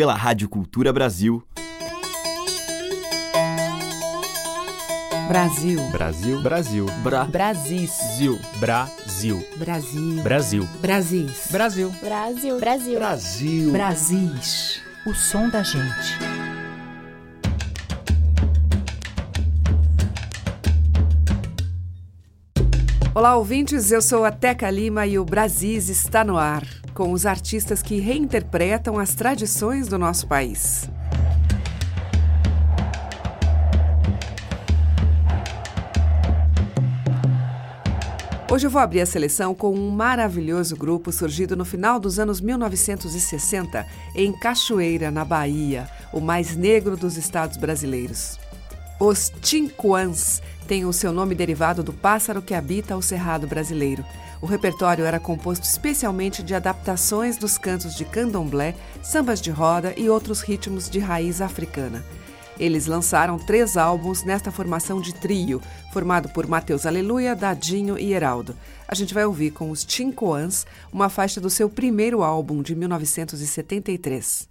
pela Rádio Cultura Brasil. Brasil. Brasil. Brasil. Bra. Brasis. Zil. Brasil. Brasil. Brasil. Brasis. Brasil. Brasil. Brasil. Brasil. Brasis. O som da gente. Olá, ouvintes. Eu sou a Teca Lima e o Brasis está no ar, com os artistas que reinterpretam as tradições do nosso país. Hoje eu vou abrir a seleção com um maravilhoso grupo surgido no final dos anos 1960 em Cachoeira, na Bahia, o mais negro dos estados brasileiros. Os Tinquans têm o seu nome derivado do pássaro que habita o cerrado brasileiro. O repertório era composto especialmente de adaptações dos cantos de candomblé, sambas de roda e outros ritmos de raiz africana. Eles lançaram três álbuns nesta formação de trio, formado por Matheus Aleluia, Dadinho e Heraldo. A gente vai ouvir com os Tincoans uma faixa do seu primeiro álbum de 1973.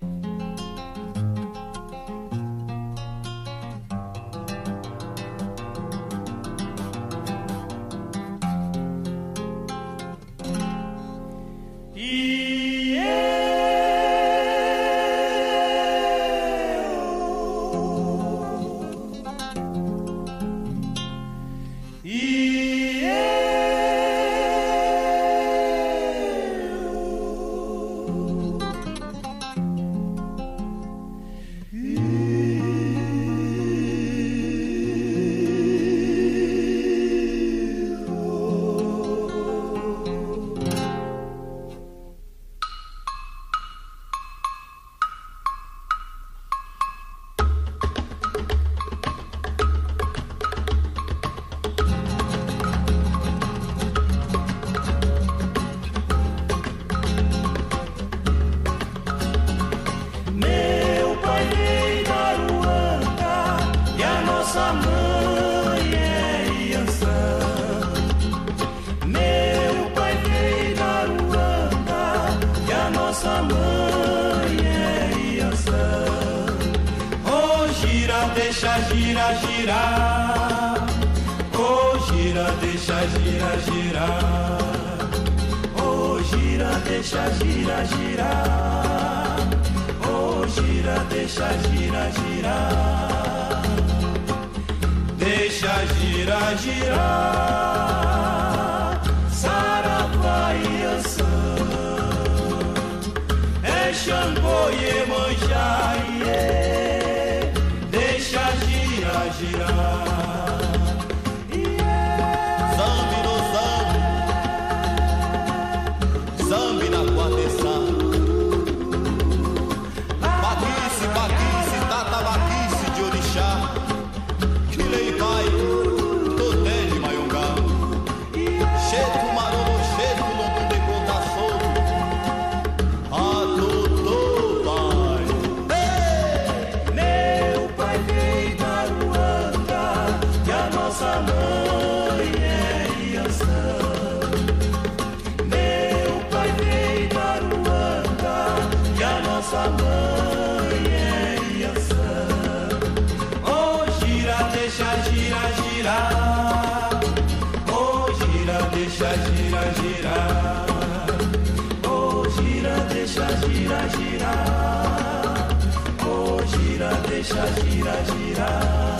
Deixa gira, girar.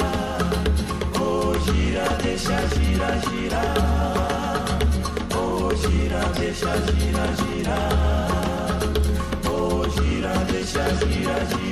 Deixa gira, girar. Oh, gira, deixa gira, girar.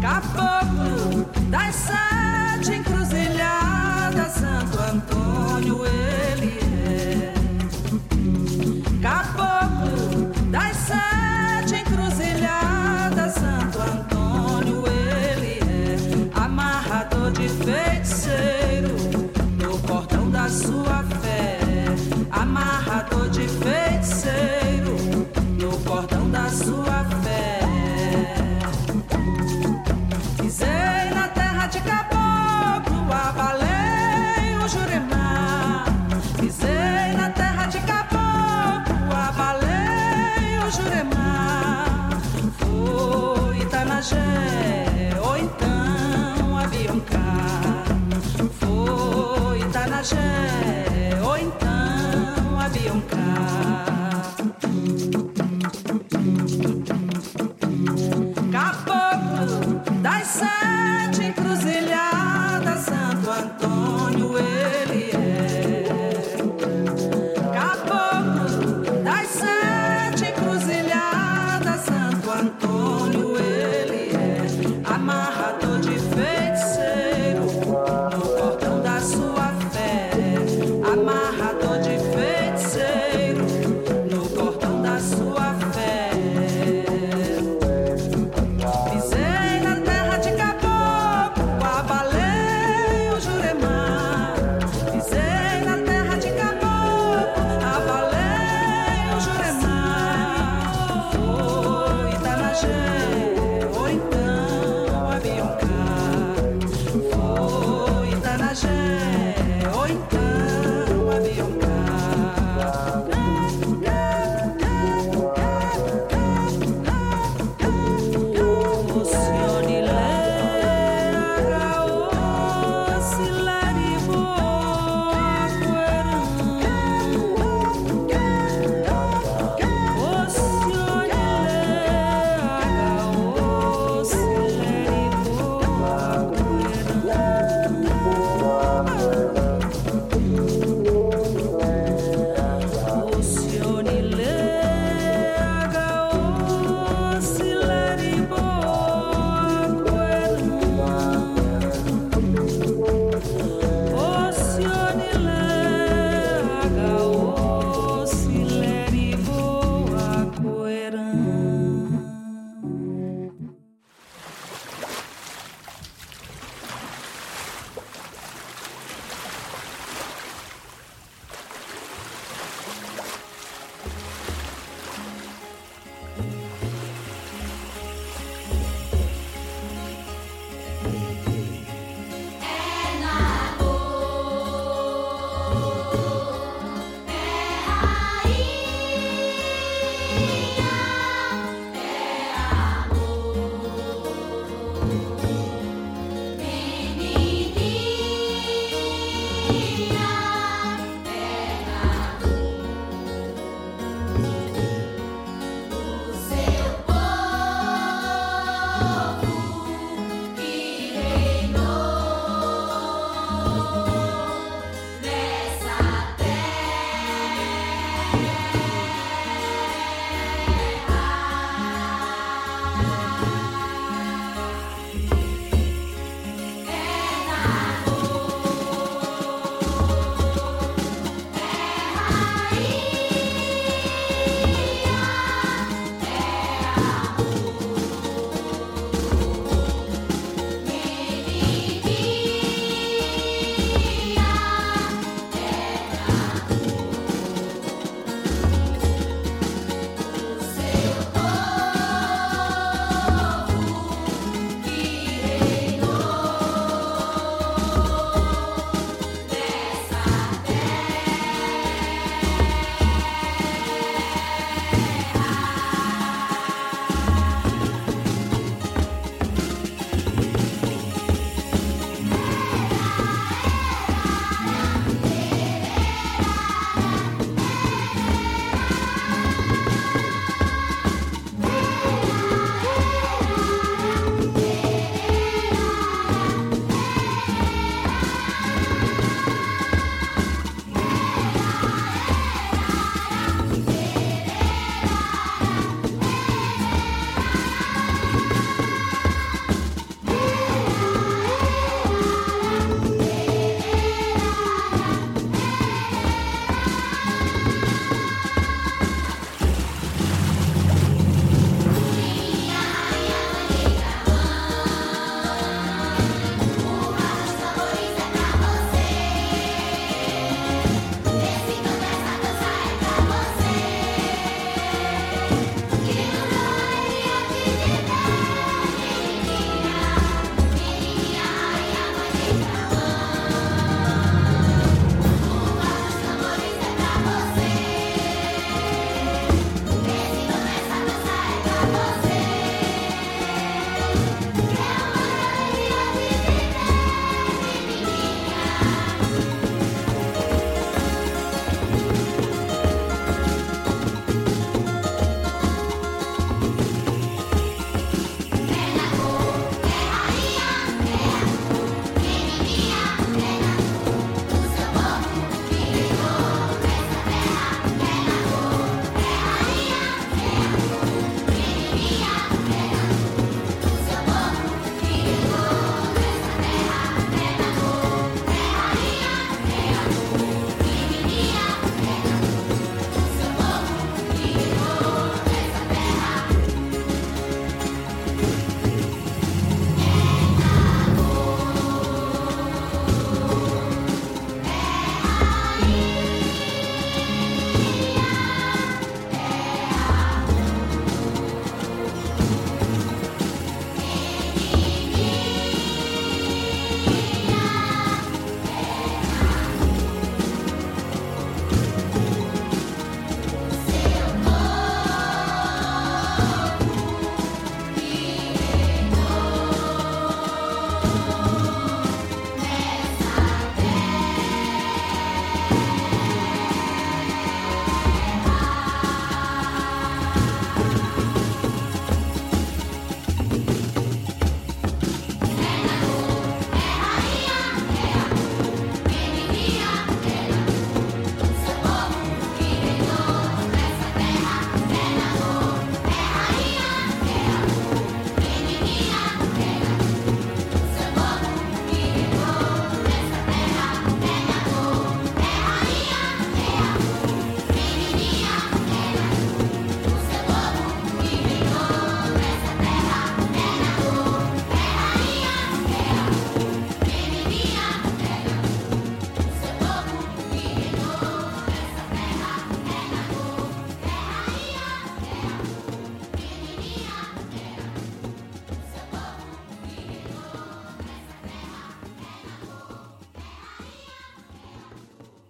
Caboclo das sete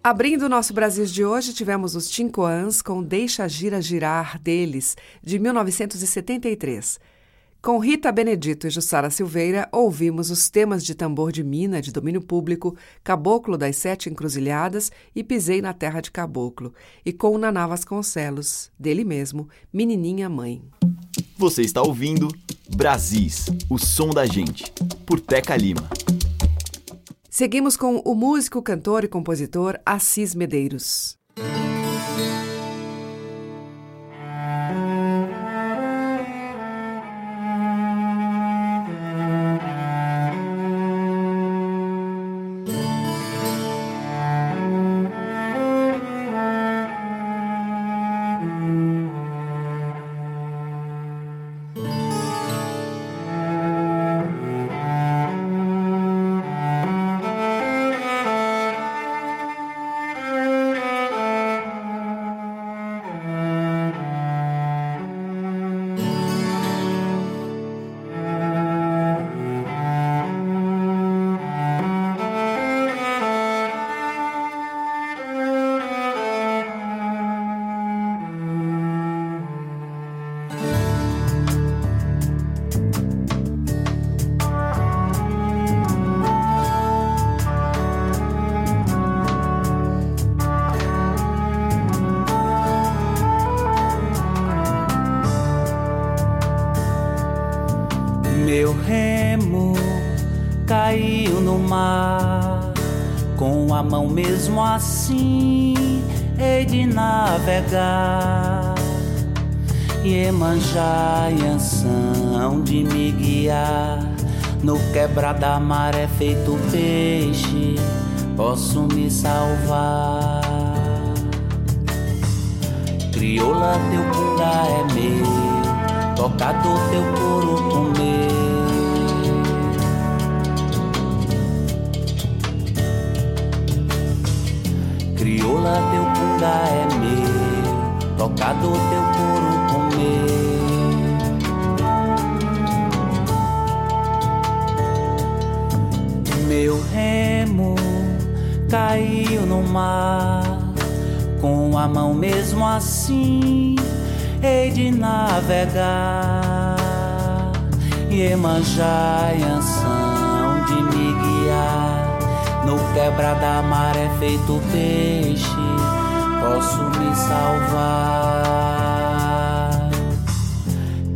Abrindo o nosso Brasil de hoje, tivemos os Tincoãs com Deixa Gira Girar deles, de 1973. Com Rita Benedito e Jussara Silveira, ouvimos os temas de tambor de mina de domínio público, Caboclo das Sete Encruzilhadas e Pisei na Terra de Caboclo, e com Naná Vasconcelos, dele mesmo, Menininha Mãe. Você está ouvindo Brasis, o som da gente, por Teca Lima. Seguimos com o músico, cantor e compositor Assis Medeiros. Tocador teu couro comer. Meu remo caiu no mar, com a mão mesmo assim hei de navegar. Iemanjá e Anção de me guiar, no quebra da maré feito peixe, posso me salvar.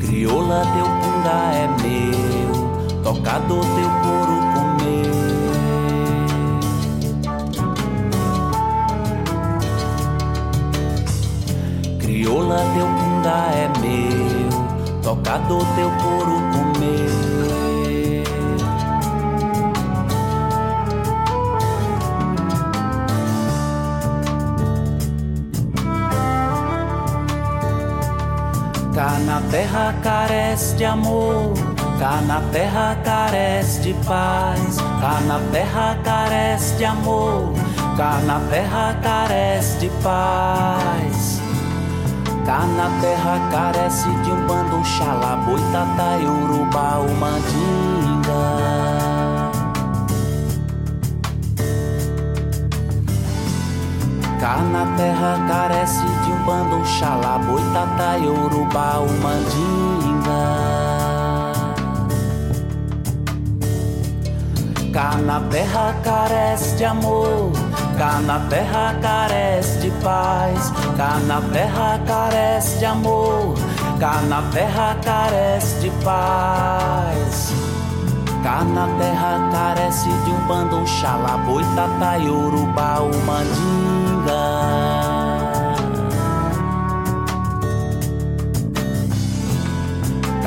Crioula, teu punga é meu, tocador teu couro comer. Crioula, teu punga é meu, tocador teu couro comer. Cá na terra carece de amor, cá na terra carece de paz, cá na terra carece de amor, cá na terra carece de paz. Cá na terra carece de um bando xalá, boitatá, urubá, mandinga. Cá na terra carece de um bando xalá, boitatá, urubá, o mandinga. Cá na terra carece de amor, cá na terra carece de paz, cá na terra carece de amor, cá na terra carece de paz. Cá na terra carece de um bando xalá, boitatá, urubá, o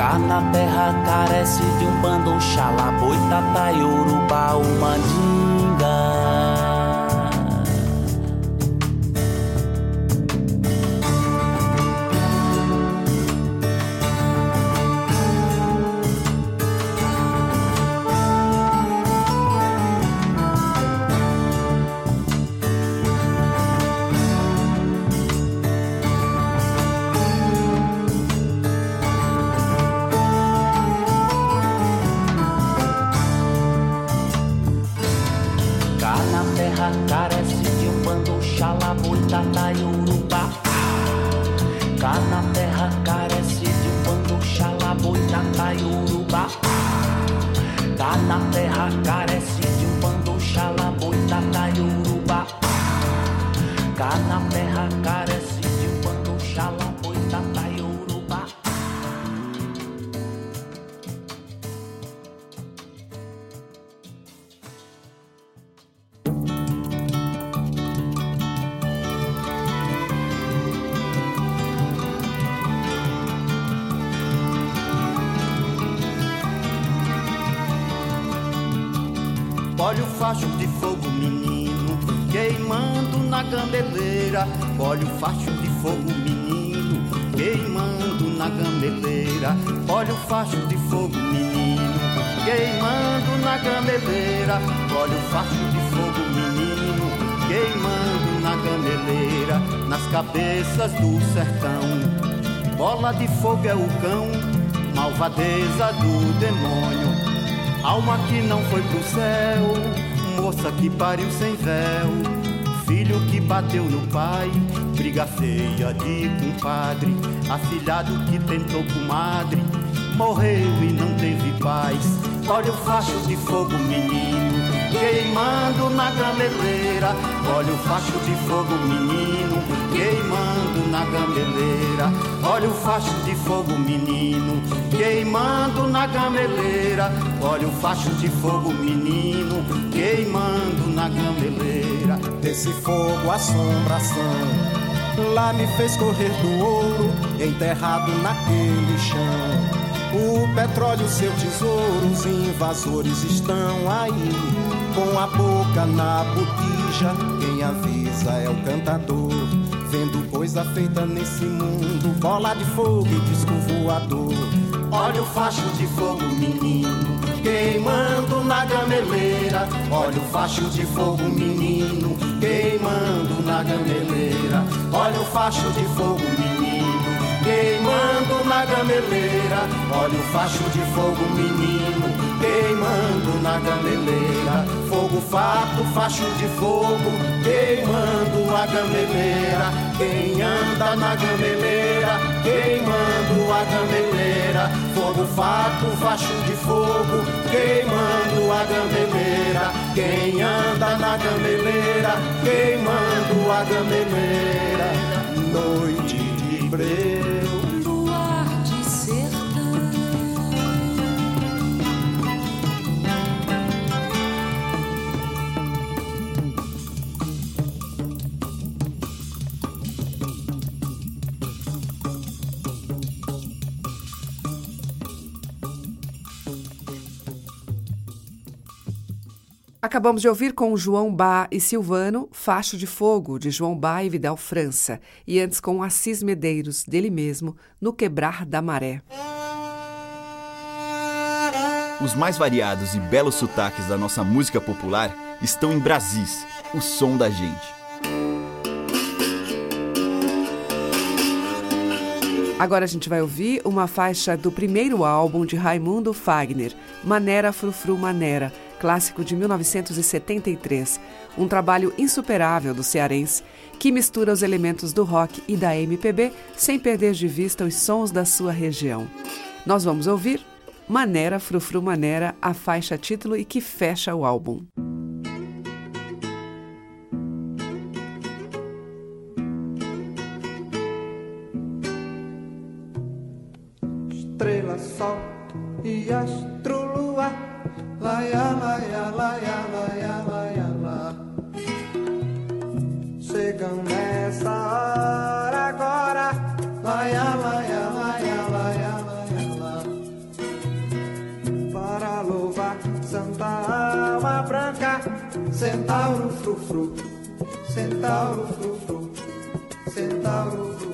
Cá na terra carece de um bando xalá, boitatá, urubá, o na gambeleira. Olha o facho de fogo, menino, queimando na gambeleira. Nas cabeças do sertão, bola de fogo é o cão, malvadeza do demônio. Alma que não foi pro céu, moça que pariu sem véu, filho que bateu no pai, briga feia de compadre, afilhado que tentou comadre, morreu e não teve paz. Olha o facho de fogo, menino, queimando na gameleira. Olha o facho de fogo, menino, queimando na gameleira. Olha o facho de fogo, menino, queimando na gameleira. Olha o facho de fogo, menino, queimando na gameleira. Desse fogo assombração, lá me fez correr do ouro, enterrado naquele chão. O petróleo, seu tesouro, os invasores estão aí, com a boca na botija. Quem avisa é o cantador, vendo coisa feita nesse mundo, bola de fogo e disco voador. Olha o facho de fogo, menino, queimando na gameleira. Olha o facho de fogo, menino, queimando na gameleira. Olha o facho de fogo, menino, queimando na gameleira. Olha o facho de fogo, menino, queimando na gameleira. Fogo fato, facho de fogo, queimando a gameleira. Quem anda na gameleira, queimando a gameleira. Fogo fato, facho de fogo, queimando a gameleira. Quem anda na gameleira, queimando a gameleira. Noite de breu. Acabamos de ouvir com João Bá e Silvano, Facho de Fogo, de João Bá e Vidal França, e antes com Assis Medeiros, dele mesmo, No Quebrar da Maré. Os mais variados e belos sotaques da nossa música popular estão em Brasis, o som da gente. Agora a gente vai ouvir uma faixa do primeiro álbum de Raimundo Fagner, Manera Frufru Manera, clássico de 1973, um trabalho insuperável do cearense que mistura os elementos do rock e da MPB sem perder de vista os sons da sua região. Nós vamos ouvir Manera Frufru Manera, a faixa título e que fecha o álbum. estrela, sol e astro lua. Laia, laia, laia, laia, laia, lá. Chegam nessa hora agora. Laia, laia, laia, laia, laia, lá. Para louvar Santa Alma Branca, Centauro frufru, Centauro frufru, Centauro frufru.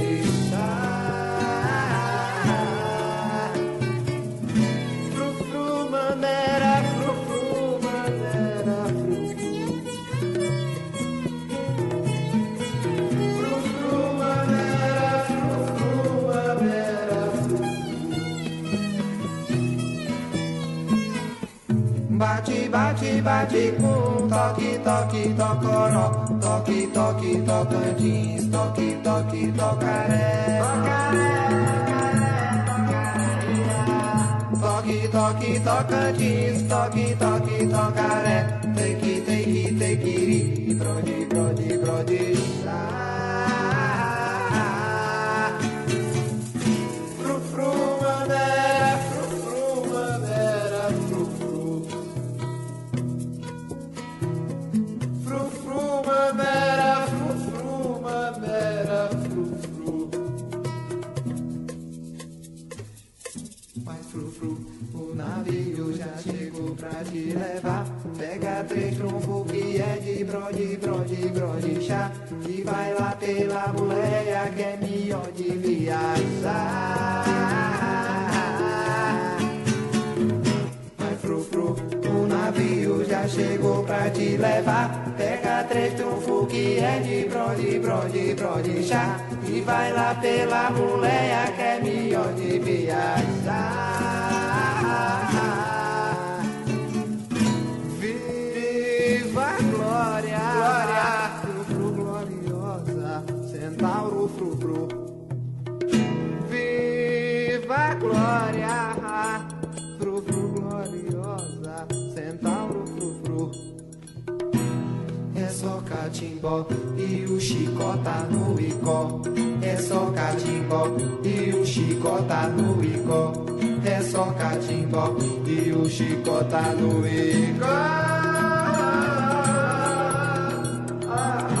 Bate, com toque, toque, tocoró, toque, toque, tocantins, toque, toque, tocaré. Toque, toque, tocantins, toque, toque, tocaré. Take, take, take, iri, brode, brode, brode. Ah. Frufru, o navio já chegou pra te levar. Pega três trombos que é de brode, brode, brode, chá. E vai lá pela boleia que é melhor de viajar. Mas frufru, o navio já chegou pra te levar. Pega três trunfos que é de brode, brode, brode, chá. E vai lá pela boleia que é melhor de viajar. Catimbó e o chicó tá no icó. É só catimbó e o chicó tá no icó. É só catimbó e o chicó tá no icó. Viva a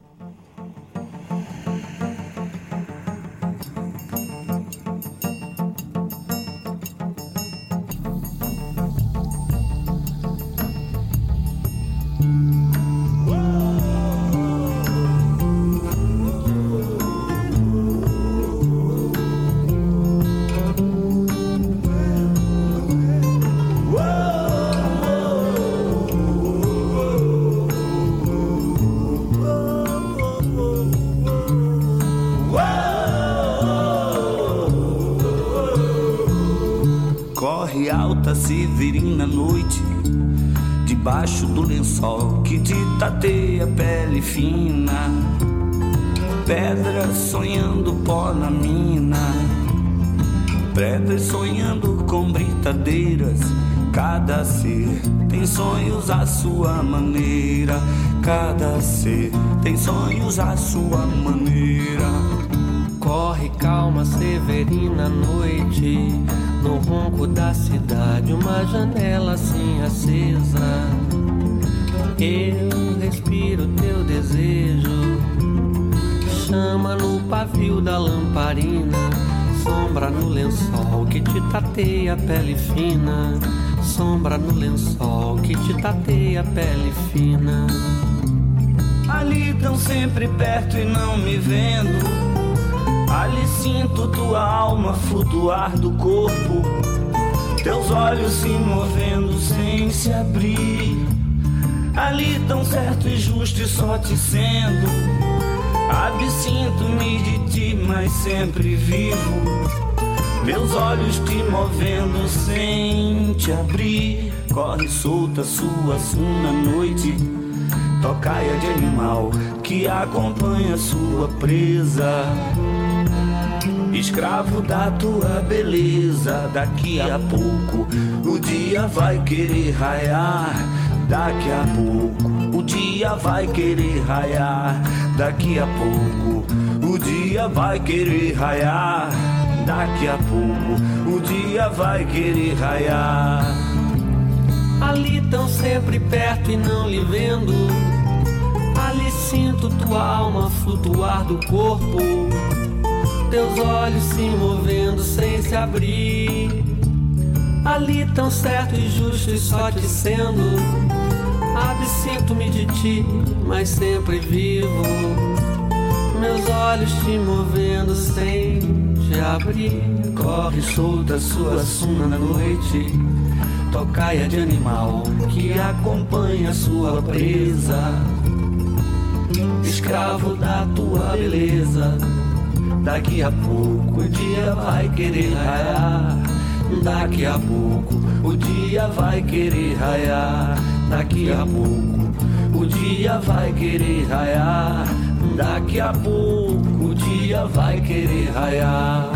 Fina Pedra sonhando pó na mina Pedras sonhando com britadeiras Cada ser tem sonhos à sua maneira Cada ser tem sonhos à sua maneira Corre calma, Severina, noite no ronco da cidade, uma janela assim acesa. Eu respiro teu desejo, chama no pavio da lamparina, sombra no lençol que te tateia a pele fina, sombra no lençol que te tateia a pele fina. Ali tão sempre perto e não me vendo Ali sinto tua alma flutuar do corpo, teus olhos se movendo sem se abrir. Ali tão certo e justo e só te sendo. Absinto-me de ti, mas sempre vivo. Meus olhos te movendo sem te abrir. Corre solta sua suna noite. Tocaia de animal que acompanha sua presa escravo da tua beleza. Daqui a pouco o dia vai querer raiar. Daqui a pouco o dia vai querer raiar. Daqui a pouco o dia vai querer raiar. Daqui a pouco o dia vai querer raiar. Ali tão sempre perto e não lhe vendo. Ali sinto tua alma flutuar do corpo teus olhos se movendo sem se abrir. Ali tão certo e justo e só te sendo. Absinto-me de ti, mas sempre vivo. Meus olhos te movendo sem te abrir. Corre solta sua suna na noite. Tocaia de animal que acompanha sua presa. Escravo da tua beleza Daqui a pouco o dia vai querer raiar. Daqui a pouco o dia vai querer raiar. Daqui a pouco o dia vai querer raiar. Daqui a pouco o dia vai querer raiar.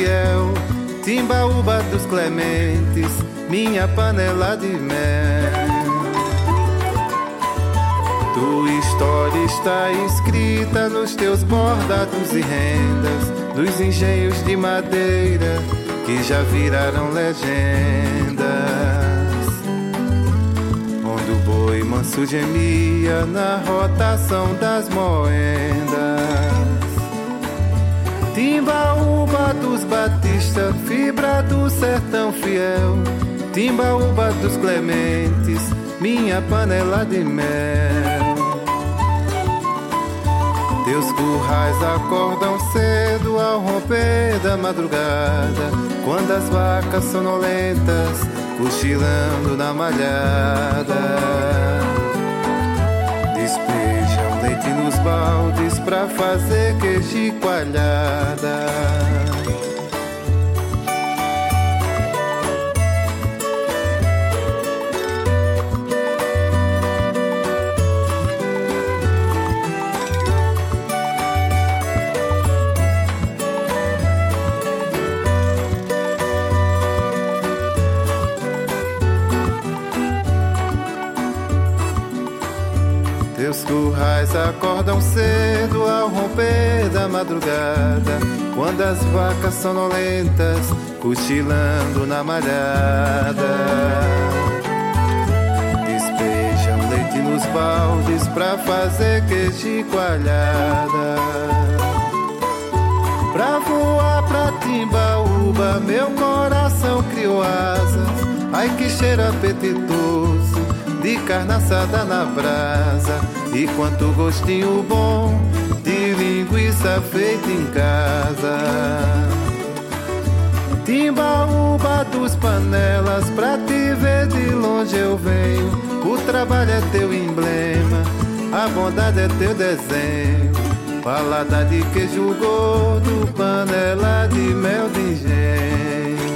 Fiel, timbaúba dos clementes, minha panela de mel. Tua história está escrita nos teus bordados e rendas, dos engenhos de madeira que já viraram legendas. Onde o boi manso gemia na rotação das moendas. Timbaúba dos Batista, fibra do sertão fiel. Timbaúba dos Clementes, minha panela de mel. Teus currais acordam cedo ao romper da madrugada, quando as vacas sonolentas cochilando na malhada nos baldes pra fazer queijo coalhada. Currais acordam cedo ao romper da madrugada, quando as vacas sonolentas cochilando na malhada. Leite nos baldes pra fazer queijo coalhada. Pra voar pra Timbaúba, meu coração criou asas. Ai que cheiro apetitoso de carne assada na brasa. E quanto gostinho bom de linguiça feita em casa. Timbaúba dos panelas, pra te ver de longe eu venho. O trabalho é teu emblema, a bondade é teu desenho. Palada de queijo gordo, panela de mel de engenho.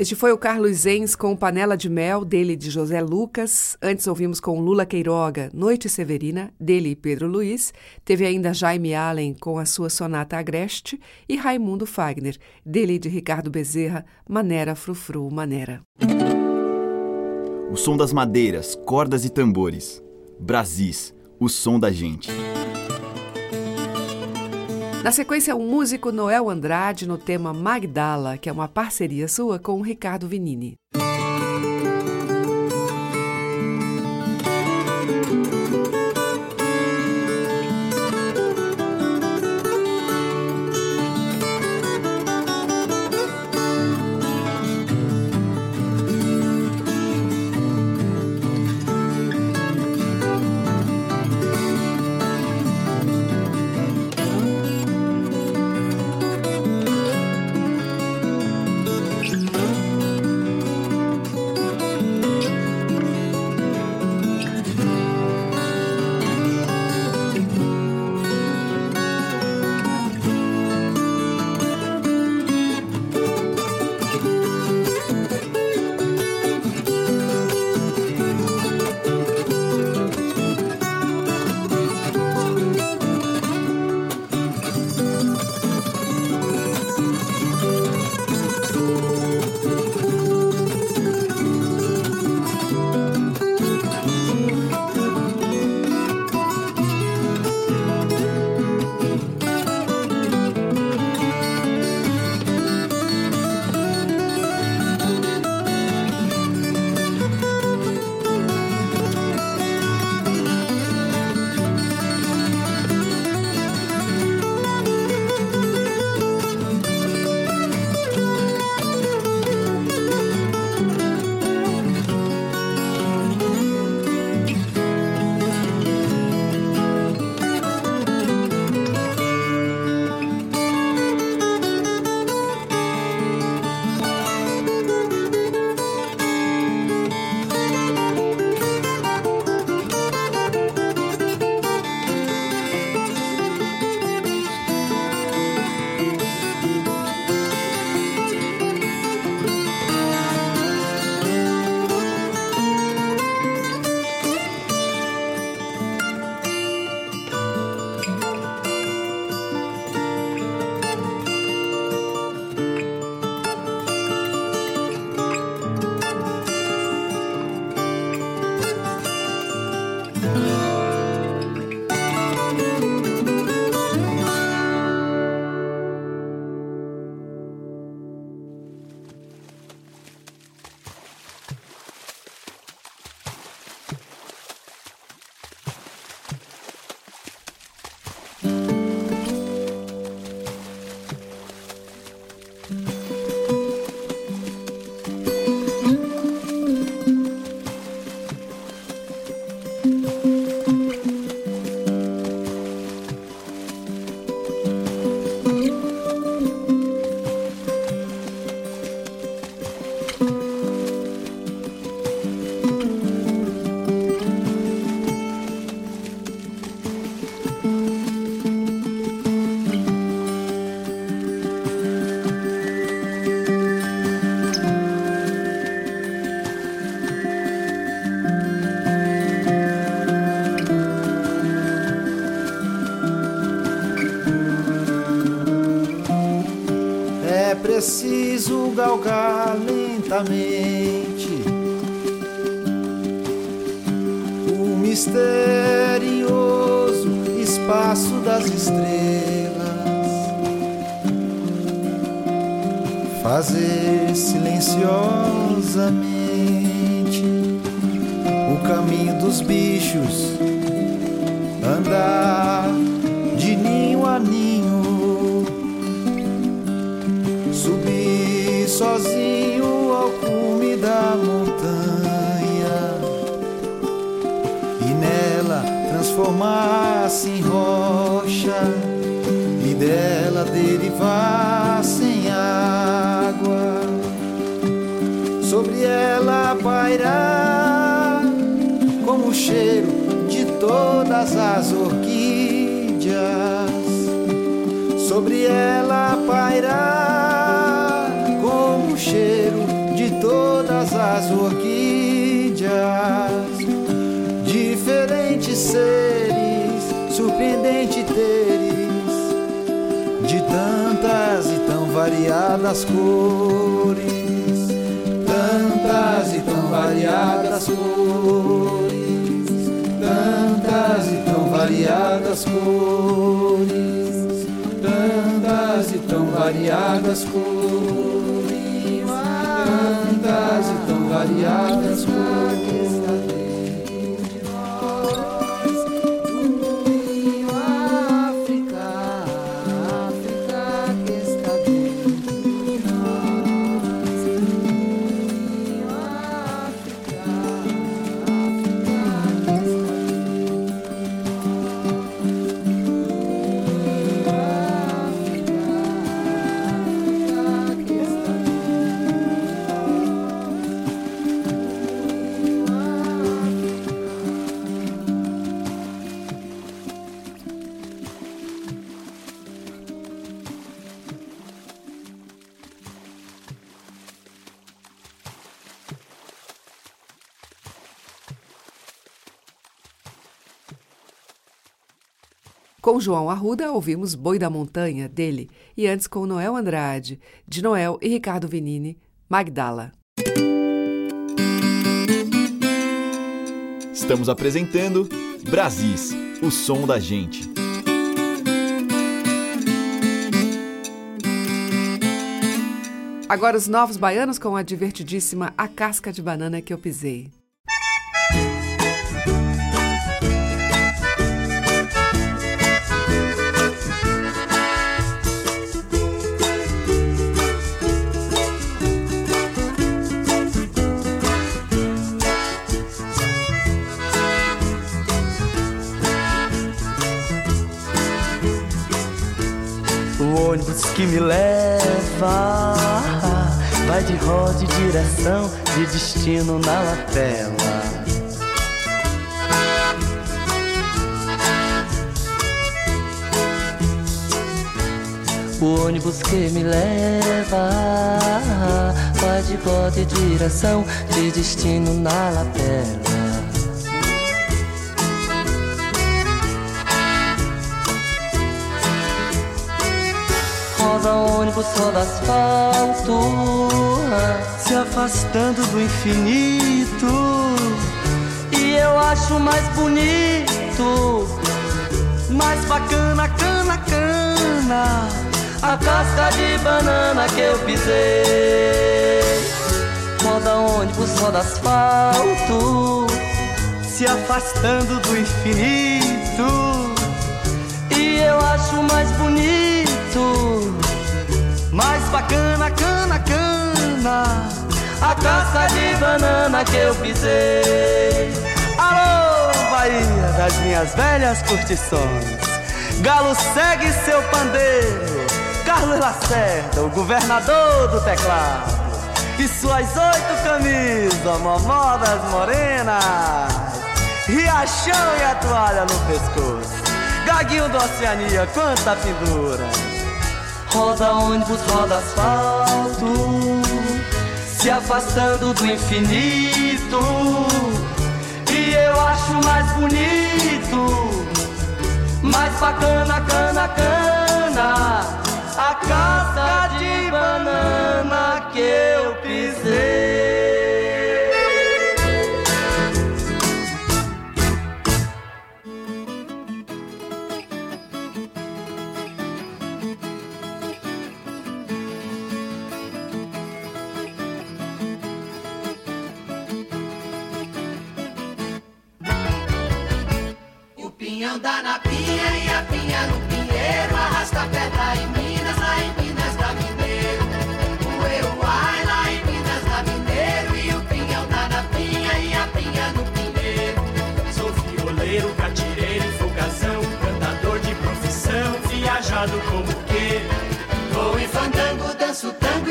Este foi o Carlos Enz com Panela de Mel, dele de José Lucas. Antes ouvimos com Lula Queiroga, Noite Severina, dele e Pedro Luiz. Teve ainda Jaime Allen com a sua Sonata Agreste e Raimundo Fagner, dele de Ricardo Bezerra, Manera Frufru Manera. O som das madeiras, cordas e tambores. Brasis, o som da gente. Na sequência, o músico Noel Andrade no tema Magdala, que é uma parceria sua com o Ricardo Vinini. amém. Variadas cores, tantas e tão variadas cores, tantas e tão variadas cores. Com João Arruda, ouvimos Boi da Montanha, dele, e antes com Noel Andrade, de Noel e Ricardo Vinini, Magdala. Estamos apresentando Brasis, o som da gente. Agora os novos baianos com a divertidíssima A Casca de Banana que eu pisei. O ônibus que me leva vai de roda e direção de destino na lapela. O ônibus que me leva vai de roda e direção de destino na lapela. Roda ônibus, roda asfalto, se afastando do infinito. E eu acho mais bonito, mais bacana, cana, cana, a casca de banana que eu pisei. Roda ônibus, roda asfalto, se afastando do infinito. E eu acho mais bonito, mais bacana, cana, cana, a casca de banana que eu pisei. Alô, Bahia das minhas velhas curtições, Galo segue seu pandeiro, Carlos Lacerda, o governador do teclado, e suas oito camisas, momó morenas, riachão e a toalha no pescoço. Gaguinho da Oceania, quanta pendura Roda ônibus, roda asfalto. Se afastando do infinito. E eu acho mais bonito. Mais bacana, cana, cana. A casca de banana que eu pisei.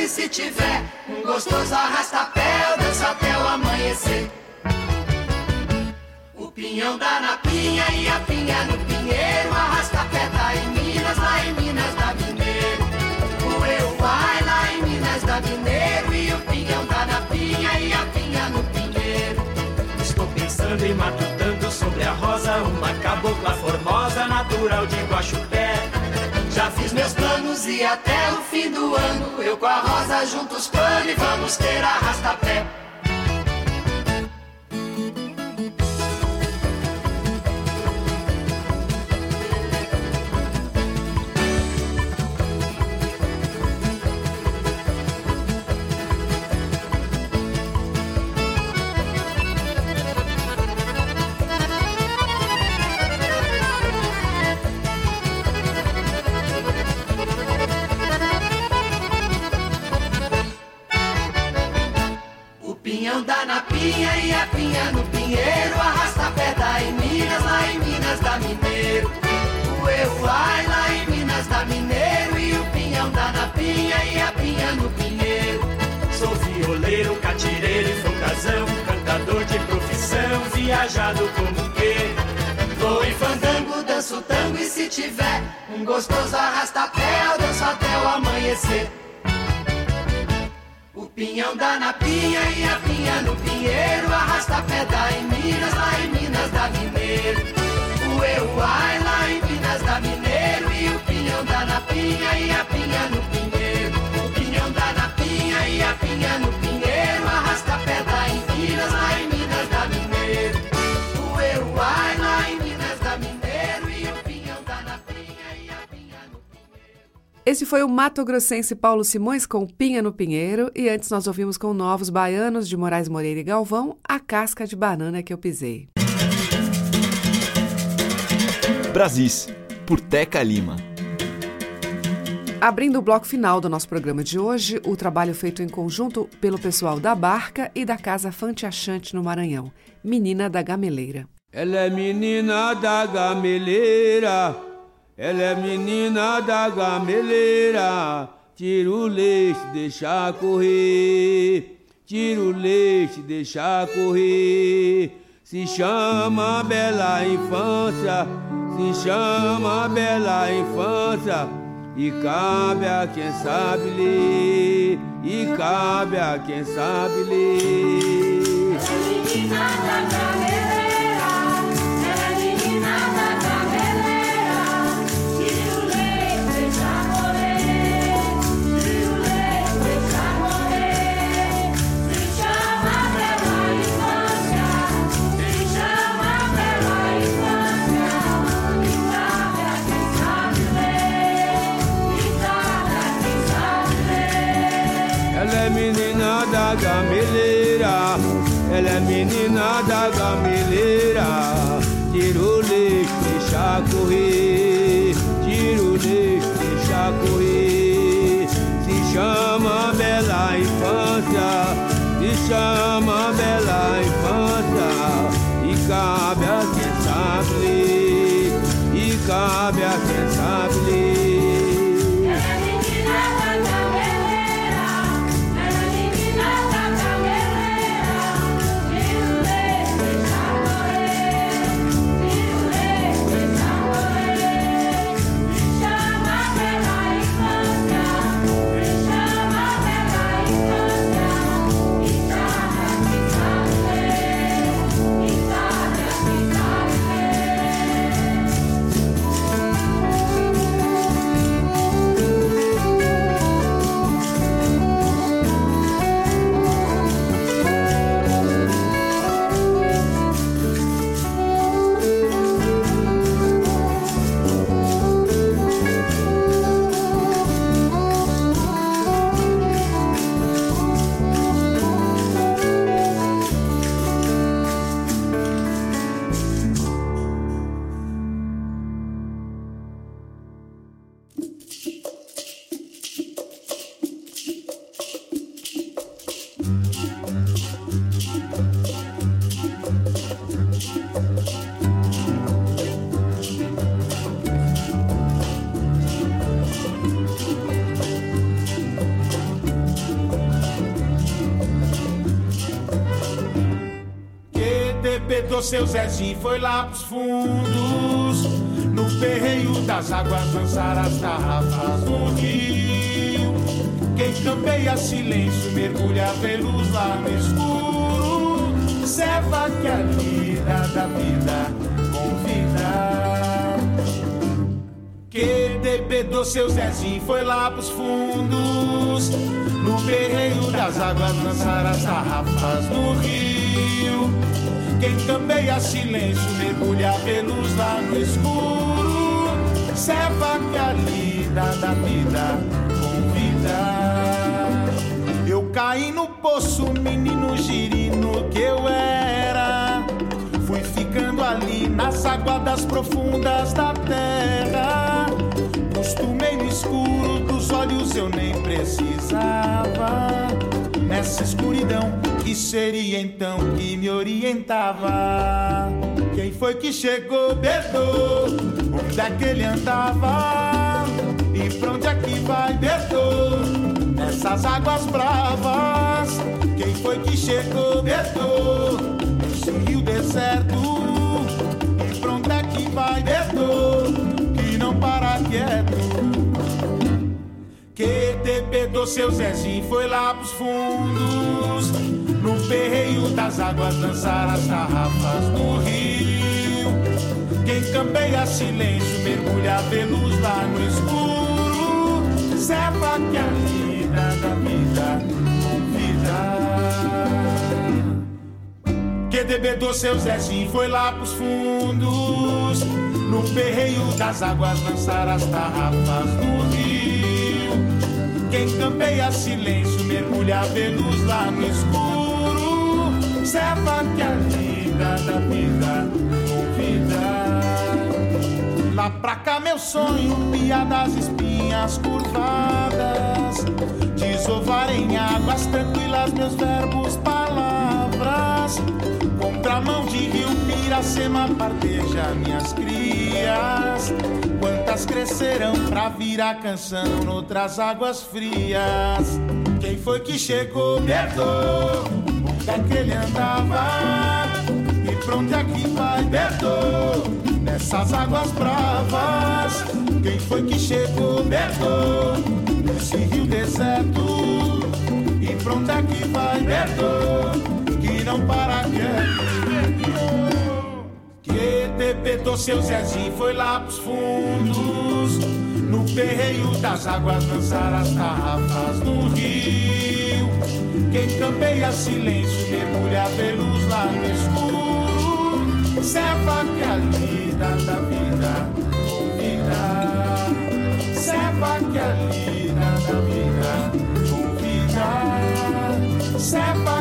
Se tiver um gostoso arrasta-pé, eu danço até o amanhecer. O pinhão dá na pinha e a pinha no pinheiro Arrasta pedra em Minas, lá em Minas da Mineiro O eu vai lá em Minas da Mineiro E o pinhão dá na pinha e a pinha no pinheiro. Estou pensando e matutando sobre a rosa Uma cabocla formosa, natural de Guaxupé Já fiz meus planos e até o fim do ano Eu com a rosa juntos plano e vamos ter arrasta-pé dá na pinha e a pinha no pinheiro Arrasta pedra em Minas, lá em Minas da Mineiro. O eu ai lá em Minas da Mineiro E o pinhão dá na pinha e a pinha no pinheiro. Sou violeiro, catireiro e folgazão Cantador de profissão, viajado como que Vou em fandango, danço tango e se tiver Um gostoso arrasta-pé, eu danço até o amanhecer pinhão dá na pinha e a pinha no pinheiro Arrasta pedra em Minas, lá em Minas da Mineiro. O eu ai lá em Minas da Mineiro E o pinhão dá na pinha e a pinha no pinheiro. O pinhão dá na pinha e a pinha no pinheiro Esse foi o Mato Grossense Paulo Simões com Pinha no Pinheiro e antes nós ouvimos com Novos Baianos de Moraes Moreira e Galvão A Casca de Banana que eu pisei. Brasis, por Teca Lima. Abrindo o bloco final do nosso programa de hoje, o trabalho feito em conjunto pelo pessoal da Barca e da Casa Fante Achante no Maranhão, Menina da Gameleira. Ela é menina da gameleira, ela é menina da gameleira. Tira o leite, deixa correr, tira o leite, deixa correr. Se chama bela infância, se chama bela infância. E cabe a quem sabe ler, e cabe a quem sabe ler. Gameleira. Tira o leite, deixa correr, tira o leite, deixa correr. Se chama bela infância, se chama debedou seu Zezinho foi lá pros fundos. No perreio das águas lançar as garrafas no rio. Quem campeia silêncio mergulha velos lá no escuro. Serva que a lida da vida convida. Que debedou seu Zezinho foi lá pros fundos. No perreio das águas lançar as garrafas no rio. Quem campeia silêncio mergulha velos lá no escuro. Que a lida da vida convida. Eu caí no poço, menino girino que eu era. Fui ficando ali nas aguadas profundas da terra. Costumei no escuro dos olhos, eu nem precisava. Nessa escuridão, que seria então que me orientava? Quem foi que chegou, Bedô? Onde é que ele andava? E pra onde é que vai, Bedô? Nessas águas bravas. Quem foi que chegou, Bedô? Nesse rio deserto. E pra onde é que vai, Bedô? Que não para quieto. Que debedou seu Zezinho foi lá pros fundos. No perreio das águas dançar as garrafas no rio. Quem campeia silêncio mergulha velos lá no escuro. Serva que a vida da vida convida. Que debedou seu Zezinho foi lá pros fundos. No perreio das águas lançar as garrafas no rio. Quem campeia silêncio mergulha velos lá no escuro. Serva que a vida da vida convida. Lá pra cá meu sonho, piadas espinhas curvadas. Desovar em águas tranquilas meus verbos, palavras. Contramão de rio Piracema parteja minhas crias. Quantas crescerão pra virar canção noutras águas frias? Quem foi que chegou, me é que ele andava? E pra onde é que vai, herdou? Nessas águas bravas, quem foi que chegou, herdou? Nesse rio deserto, e pra onde é que vai, herdou? Que não para quieto. Que debetou seu Zezinho foi lá pros fundos. No perreio das águas lançar as garrafas no rio. Quem campeia silêncio mergulha velos lá no escuro. Que a lida da vida convida. Serva que a lida da vida convida. Serva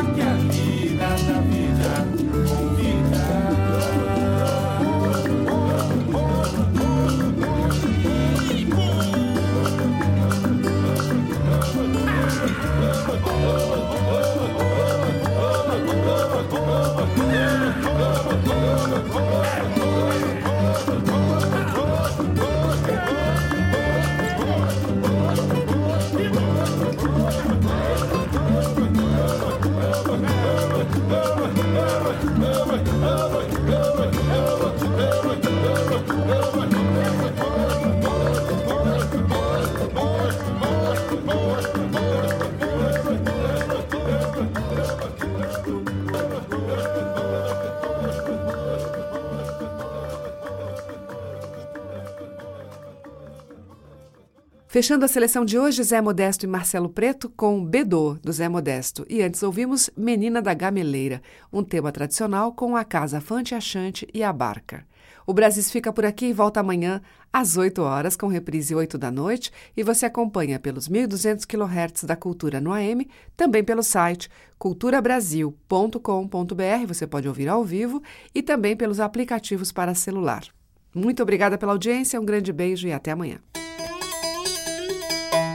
Fechando a seleção de hoje, Zé Modesto e Marcelo Preto com Bedô, do Zé Modesto. E antes ouvimos Menina da Gameleira, um tema tradicional com a Casa Fante Achante e a Barca. O Brasis fica por aqui e volta amanhã às 8 horas, com reprise 8 da noite, e você acompanha pelos 1.200 kHz da Cultura no AM, também pelo site culturabrasil.com.br, você pode ouvir ao vivo, e também pelos aplicativos para celular. Muito obrigada pela audiência, um grande beijo e até amanhã.